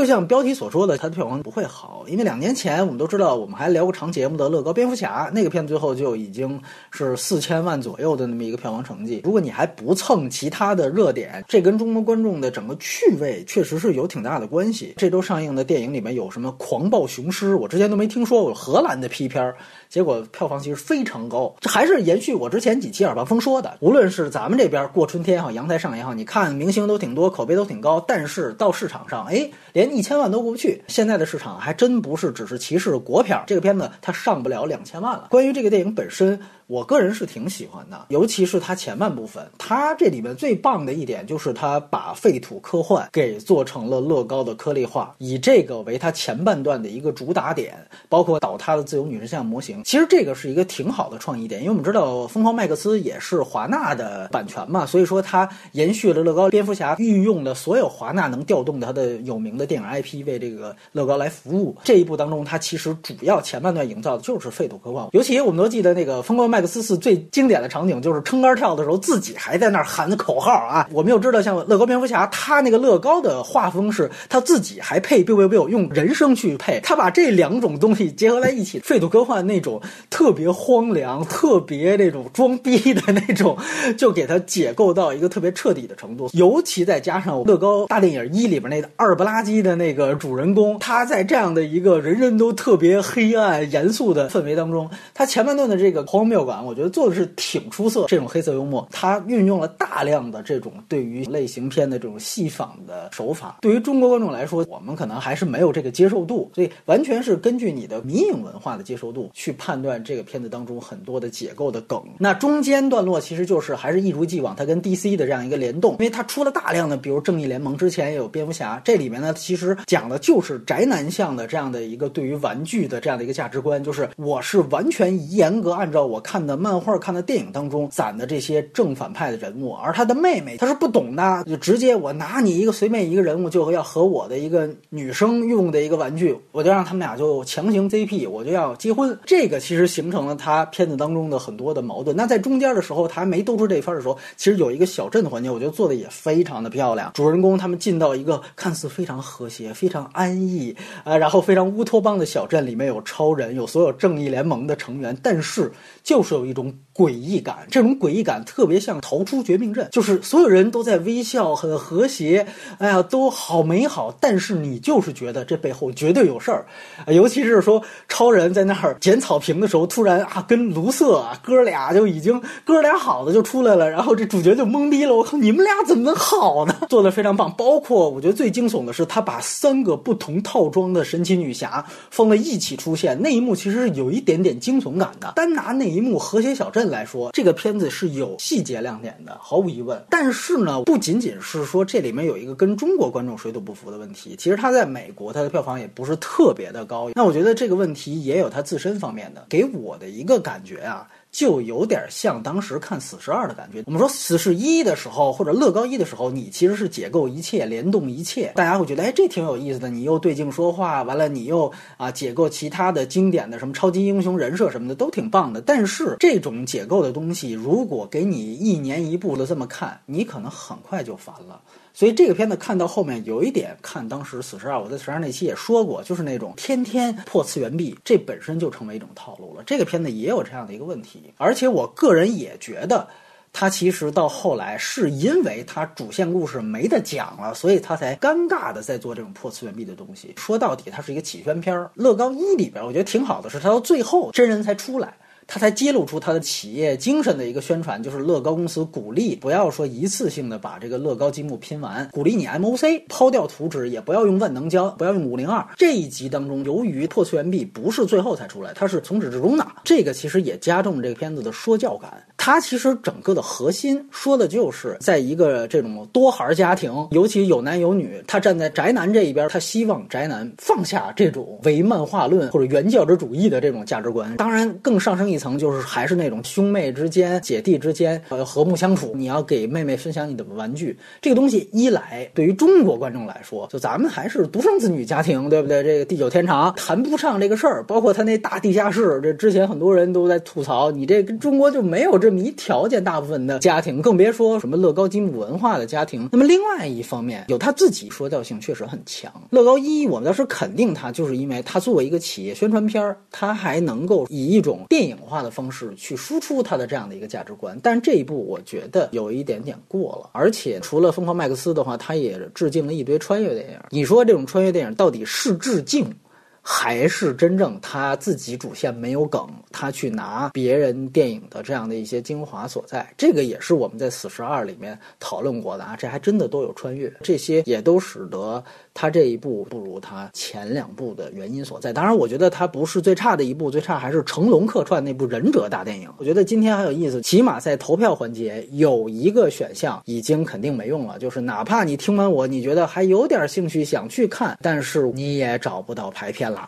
就像标题所说的，它的票房不会好，因为两年前我们都知道，我们还聊过长节目的乐高蝙蝠侠那个片，最后就已经是四千万左右的那么一个票房成绩。如果你还不蹭其他的热点，这跟中国观众的整个趣味确实是有挺大的关系。这周上映的电影里面有什么《狂暴雄狮》，我之前都没听说过，荷兰的 P 片，结果票房其实非常高。这还是延续我之前几期耳旁风说的，无论是咱们这边过春天也好，阳台上也好，你看明星都挺多，口碑都挺高，但是到市场上，哎，连一千万都过不去。现在的市场还真不是只是歧视国片，这个片子它上不了两千万了。关于这个电影本身。我个人是挺喜欢的，尤其是它前半部分，它这里面最棒的一点就是它把废土科幻给做成了乐高的颗粒化，以这个为它前半段的一个主打点，包括倒塌的自由女神像模型。其实这个是一个挺好的创意点，因为我们知道《疯狂麦克斯》也是华纳的版权嘛，所以说它延续了乐高蝙蝠侠运用的所有华纳能调动它的有名的电影 IP 为这个乐高来服务。这一部当中，它其实主要前半段营造的就是废土科幻，尤其我们都记得那个《疯狂麦》。麦克斯四最经典的场景就是撑杆跳的时候，自己还在那儿喊口号啊！我们又知道，像乐高蝙蝠侠，他那个乐高的画风是他自己还配 biu biu biu 用人声去配，他把这两种东西结合在一起，废土科幻那种特别荒凉、特别那种装逼的那种，就给他解构到一个特别彻底的程度。尤其再加上乐高大电影一里边那个二不拉几的那个主人公，他在这样的一个人人都特别黑暗、严肃的氛围当中，他前半段的这个荒谬感。我觉得做的是挺出色。这种黑色幽默，它运用了大量的这种对于类型片的这种戏仿的手法。对于中国观众来说，我们可能还是没有这个接受度，所以完全是根据你的迷影文化的接受度去判断这个片子当中很多的解构的梗。那中间段落其实就是还是一如既往，它跟 DC 的这样一个联动，因为它出了大量的，比如正义联盟之前也有蝙蝠侠，这里面呢其实讲的就是宅男向的这样的一个对于玩具的这样的一个价值观，就是我是完全严格按照我看。的漫画、看的电影当中攒的这些正反派的人物，而他的妹妹她是不懂的，就直接我拿你一个随便一个人物，就要和我的一个女生用的一个玩具，我就让他们俩就强行 ZP，我就要结婚。这个其实形成了他片子当中的很多的矛盾。那在中间的时候，他还没兜出这一番的时候，其实有一个小镇的环节，我觉得做的也非常的漂亮。主人公他们进到一个看似非常和谐、非常安逸啊，然后非常乌托邦的小镇，里面有超人，有所有正义联盟的成员，但是就就。是有一种诡异感，这种诡异感特别像逃出绝命镇，就是所有人都在微笑，很和谐，哎呀，都好美好，但是你就是觉得这背后绝对有事儿，尤其是说超人在那儿捡草坪的时候，突然啊，跟卢瑟啊哥俩就已经哥俩好的就出来了，然后这主角就懵逼了，我靠，你们俩怎么能好呢？做的非常棒，包括我觉得最惊悚的是，他把三个不同套装的神奇女侠放在一起出现，那一幕其实是有一点点惊悚感的，单拿那一幕。和谐小镇来说，这个片子是有细节亮点的，毫无疑问。但是呢，不仅仅是说这里面有一个跟中国观众水土不服的问题，其实它在美国它的票房也不是特别的高。那我觉得这个问题也有它自身方面的，给我的一个感觉啊。就有点像当时看《死侍二》的感觉。我们说《死侍一》的时候，或者乐高一的时候，你其实是解构一切、联动一切，大家会觉得，哎，这挺有意思的。你又对镜说话，完了你又啊解构其他的经典的什么超级英雄人设什么的，都挺棒的。但是这种解构的东西，如果给你一年一部的这么看，你可能很快就烦了。所以这个片子看到后面有一点，看当时《死侍二》，我在《死侍二》那期也说过，就是那种天天破次元壁，这本身就成为一种套路了。这个片子也有这样的一个问题，而且我个人也觉得，它其实到后来是因为它主线故事没得讲了，所以它才尴尬的在做这种破次元壁的东西。说到底，它是一个起宣片儿。乐高一里边，我觉得挺好的是，它到最后真人才出来。他才揭露出他的企业精神的一个宣传，就是乐高公司鼓励不要说一次性的把这个乐高积木拼完，鼓励你 MOC 抛掉图纸，也不要用万能胶，不要用五零二。这一集当中，由于破碎元壁不是最后才出来，它是从始至终的，这个其实也加重这个片子的说教感。它其实整个的核心说的就是在一个这种多孩家庭，尤其有男有女，他站在宅男这一边，他希望宅男放下这种唯漫画论或者原教旨主义的这种价值观。当然，更上升一。层就是还是那种兄妹之间、姐弟之间呃和睦相处。你要给妹妹分享你的玩具，这个东西一来对于中国观众来说，就咱们还是独生子女家庭，对不对？这个地久天长谈不上这个事儿。包括他那大地下室，这之前很多人都在吐槽，你这跟中国就没有这这么一条件，大部分的家庭，更别说什么乐高积木文化的家庭。那么另外一方面，有他自己说教性确实很强。乐高一，我们倒是肯定它，就是因为它作为一个企业宣传片儿，它还能够以一种电影化的方式去输出它的这样的一个价值观。但这一部我觉得有一点点过了，而且除了《疯狂麦克斯》的话，他也致敬了一堆穿越电影。你说这种穿越电影到底是致敬？还是真正他自己主线没有梗，他去拿别人电影的这样的一些精华所在，这个也是我们在《死侍二》里面讨论过的啊。这还真的都有穿越，这些也都使得他这一部不如他前两部的原因所在。当然，我觉得他不是最差的一部，最差还是成龙客串那部《忍者大电影》。我觉得今天很有意思，起码在投票环节有一个选项已经肯定没用了，就是哪怕你听完我，你觉得还有点兴趣想去看，但是你也找不到排片了。